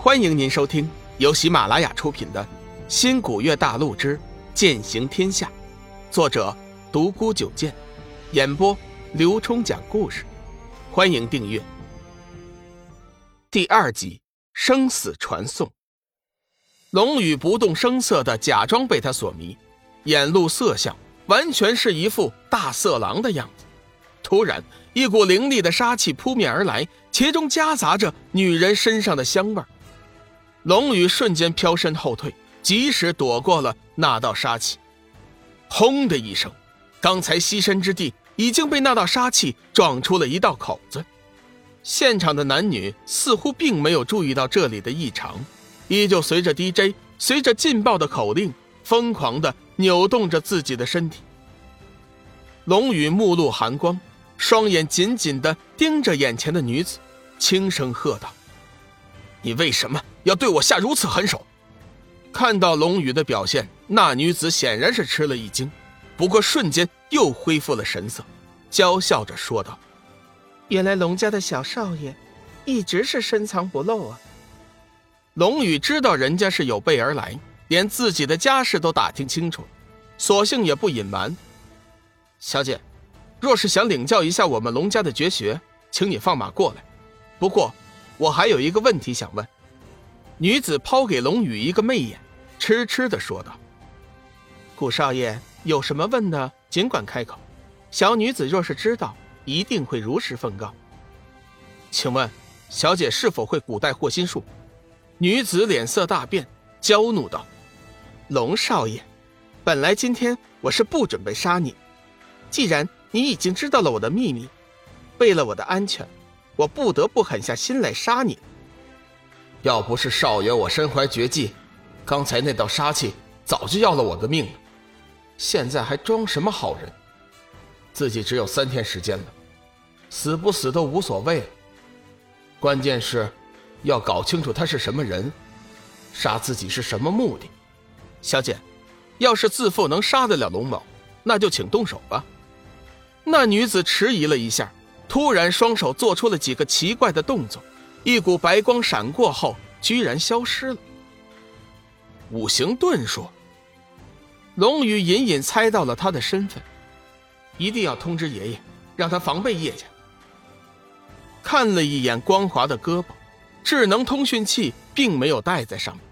欢迎您收听由喜马拉雅出品的《新古月大陆之剑行天下》，作者独孤九剑，演播刘冲讲故事。欢迎订阅。第二集生死传送。龙宇不动声色的假装被他所迷，眼露色相，完全是一副大色狼的样子。突然，一股凌厉的杀气扑面而来，其中夹杂着女人身上的香味儿龙宇瞬间飘身后退，及时躲过了那道杀气。轰的一声，刚才栖身之地已经被那道杀气撞出了一道口子。现场的男女似乎并没有注意到这里的异常，依旧随着 DJ，随着劲爆的口令，疯狂的扭动着自己的身体。龙宇目露寒光。双眼紧紧的盯着眼前的女子，轻声喝道：“你为什么要对我下如此狠手？”看到龙宇的表现，那女子显然是吃了一惊，不过瞬间又恢复了神色，娇笑着说道：“原来龙家的小少爷，一直是深藏不露啊。”龙宇知道人家是有备而来，连自己的家事都打听清楚，索性也不隐瞒：“小姐。”若是想领教一下我们龙家的绝学，请你放马过来。不过，我还有一个问题想问。女子抛给龙宇一个媚眼，痴痴的说道：“顾少爷有什么问的，尽管开口。小女子若是知道，一定会如实奉告。请问，小姐是否会古代惑心术？”女子脸色大变，娇怒道：“龙少爷，本来今天我是不准备杀你，既然……”你已经知道了我的秘密，为了我的安全，我不得不狠下心来杀你。要不是少爷我身怀绝技，刚才那道杀气早就要了我的命了。现在还装什么好人？自己只有三天时间了，死不死都无所谓了。关键是，要搞清楚他是什么人，杀自己是什么目的。小姐，要是自负能杀得了龙某，那就请动手吧。那女子迟疑了一下，突然双手做出了几个奇怪的动作，一股白光闪过后，居然消失了。五行遁术。龙宇隐隐猜到了他的身份，一定要通知爷爷，让他防备叶家。看了一眼光滑的胳膊，智能通讯器并没有带在上面，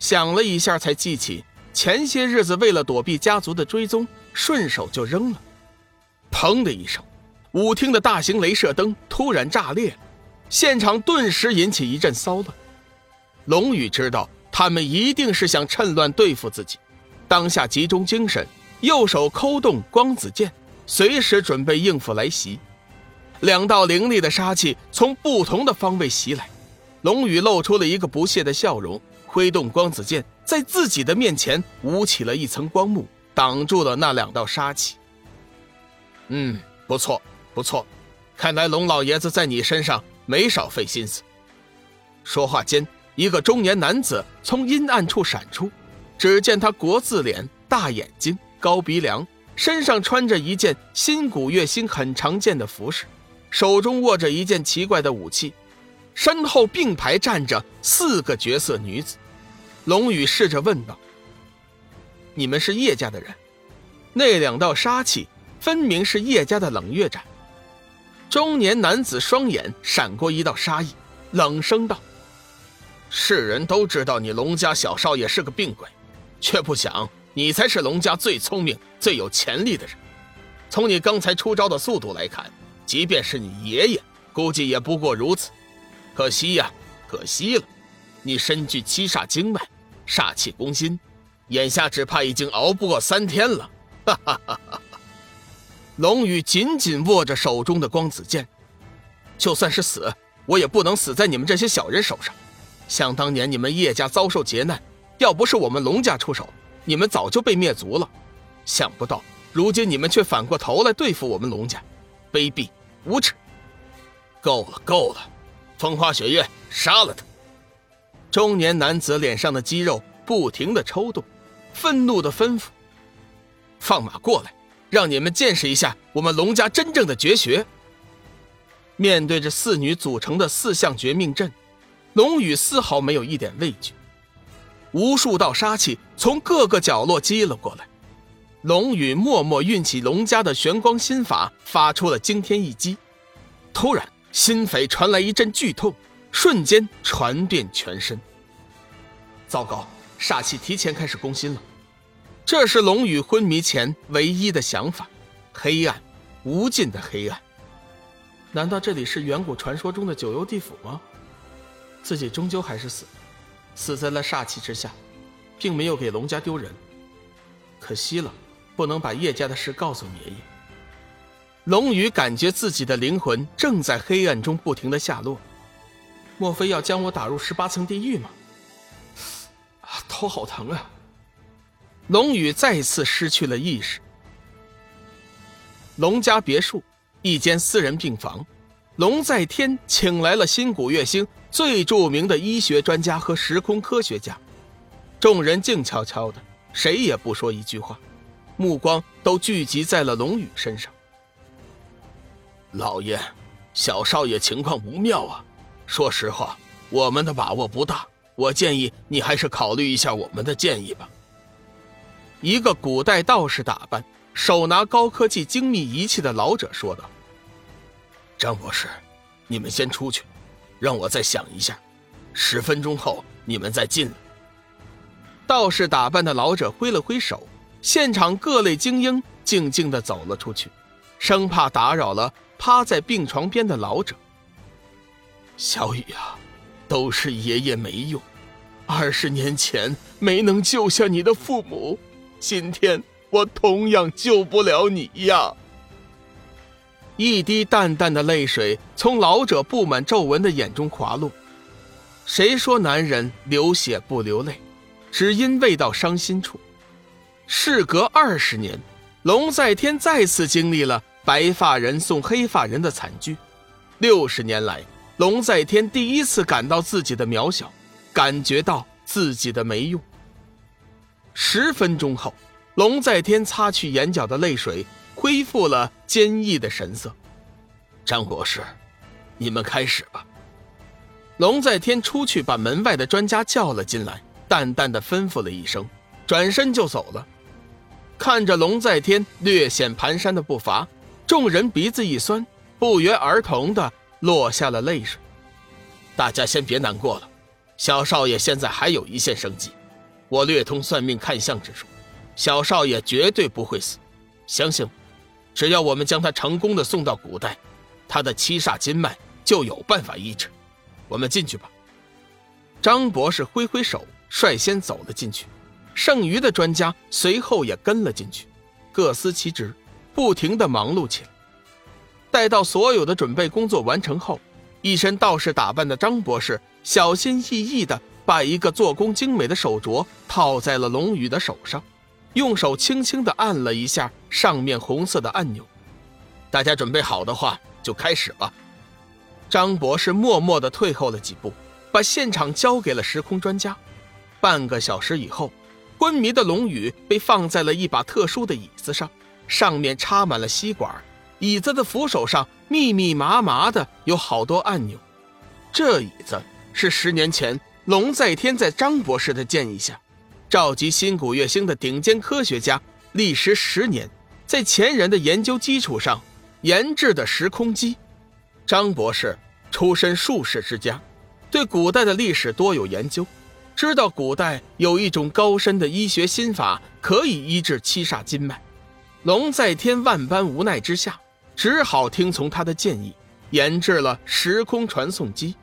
想了一下才记起前些日子为了躲避家族的追踪，顺手就扔了。砰的一声，舞厅的大型镭射灯突然炸裂了，现场顿时引起一阵骚乱。龙宇知道他们一定是想趁乱对付自己，当下集中精神，右手抠动光子剑，随时准备应付来袭。两道凌厉的杀气从不同的方位袭来，龙宇露出了一个不屑的笑容，挥动光子剑，在自己的面前舞起了一层光幕，挡住了那两道杀气。嗯，不错，不错，看来龙老爷子在你身上没少费心思。说话间，一个中年男子从阴暗处闪出，只见他国字脸、大眼睛、高鼻梁，身上穿着一件新古月星很常见的服饰，手中握着一件奇怪的武器，身后并排站着四个绝色女子。龙宇试着问道：“你们是叶家的人？那两道杀气？”分明是叶家的冷月斩。中年男子双眼闪过一道杀意，冷声道：“世人都知道你龙家小少爷是个病鬼，却不想你才是龙家最聪明、最有潜力的人。从你刚才出招的速度来看，即便是你爷爷，估计也不过如此。可惜呀，可惜了，你身具七煞经脉，煞气攻心，眼下只怕已经熬不过三天了。”哈哈哈哈。龙宇紧紧握着手中的光子剑，就算是死，我也不能死在你们这些小人手上。想当年你们叶家遭受劫难，要不是我们龙家出手，你们早就被灭族了。想不到如今你们却反过头来对付我们龙家，卑鄙无耻！够了，够了！风花雪月，杀了他！中年男子脸上的肌肉不停的抽动，愤怒的吩咐：“放马过来！”让你们见识一下我们龙家真正的绝学。面对着四女组成的四象绝命阵，龙宇丝毫没有一点畏惧。无数道杀气从各个角落击了过来，龙宇默默运起龙家的玄光心法，发出了惊天一击。突然，心扉传来一阵剧痛，瞬间传遍全身。糟糕，煞气提前开始攻心了。这是龙宇昏迷前唯一的想法：黑暗，无尽的黑暗。难道这里是远古传说中的九幽地府吗？自己终究还是死了。死在了煞气之下，并没有给龙家丢人。可惜了，不能把叶家的事告诉爷爷。龙宇感觉自己的灵魂正在黑暗中不停的下落，莫非要将我打入十八层地狱吗？啊，头好疼啊！龙宇再次失去了意识。龙家别墅一间私人病房，龙在天请来了新古月星。最著名的医学专家和时空科学家，众人静悄悄的，谁也不说一句话，目光都聚集在了龙宇身上。老爷，小少爷情况不妙啊！说实话，我们的把握不大，我建议你还是考虑一下我们的建议吧。一个古代道士打扮、手拿高科技精密仪器的老者说道：“张博士，你们先出去。”让我再想一下，十分钟后你们再进来。道士打扮的老者挥了挥手，现场各类精英静静的走了出去，生怕打扰了趴在病床边的老者。小雨啊，都是爷爷没用，二十年前没能救下你的父母，今天我同样救不了你呀。一滴淡淡的泪水从老者布满皱纹的眼中滑落。谁说男人流血不流泪，只因未到伤心处。事隔二十年，龙在天再次经历了白发人送黑发人的惨剧。六十年来，龙在天第一次感到自己的渺小，感觉到自己的没用。十分钟后，龙在天擦去眼角的泪水。恢复了坚毅的神色，张博士，你们开始吧。龙在天出去把门外的专家叫了进来，淡淡的吩咐了一声，转身就走了。看着龙在天略显蹒跚的步伐，众人鼻子一酸，不约而同的落下了泪水。大家先别难过了，小少爷现在还有一线生机。我略通算命看相之术，小少爷绝对不会死，相信我。只要我们将他成功的送到古代，他的七煞金脉就有办法医治。我们进去吧。张博士挥挥手，率先走了进去，剩余的专家随后也跟了进去，各司其职，不停的忙碌起来。待到所有的准备工作完成后，一身道士打扮的张博士小心翼翼的把一个做工精美的手镯套在了龙宇的手上。用手轻轻地按了一下上面红色的按钮，大家准备好的话就开始吧。张博士默默地退后了几步，把现场交给了时空专家。半个小时以后，昏迷的龙宇被放在了一把特殊的椅子上，上面插满了吸管，椅子的扶手上密密麻麻的有好多按钮。这椅子是十年前龙在天在张博士的建议下。召集新古月星的顶尖科学家，历时十年，在前人的研究基础上研制的时空机。张博士出身术士之家，对古代的历史多有研究，知道古代有一种高深的医学心法可以医治七煞金脉。龙在天万般无奈之下，只好听从他的建议，研制了时空传送机。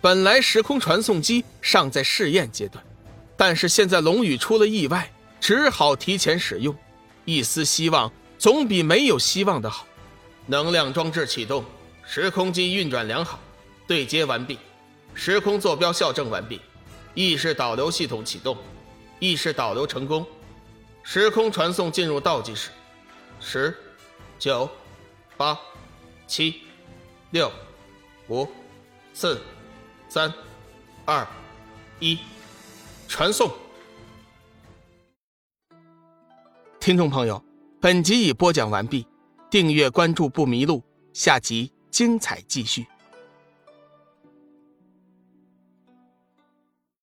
本来时空传送机尚在试验阶段。但是现在龙宇出了意外，只好提前使用。一丝希望总比没有希望的好。能量装置启动，时空机运转良好，对接完毕，时空坐标校正完毕，意识导流系统启动，意识导流成功，时空传送进入倒计时：十、九、八、七、六、五、四、三、二、一。传送。听众朋友，本集已播讲完毕，订阅关注不迷路，下集精彩继续。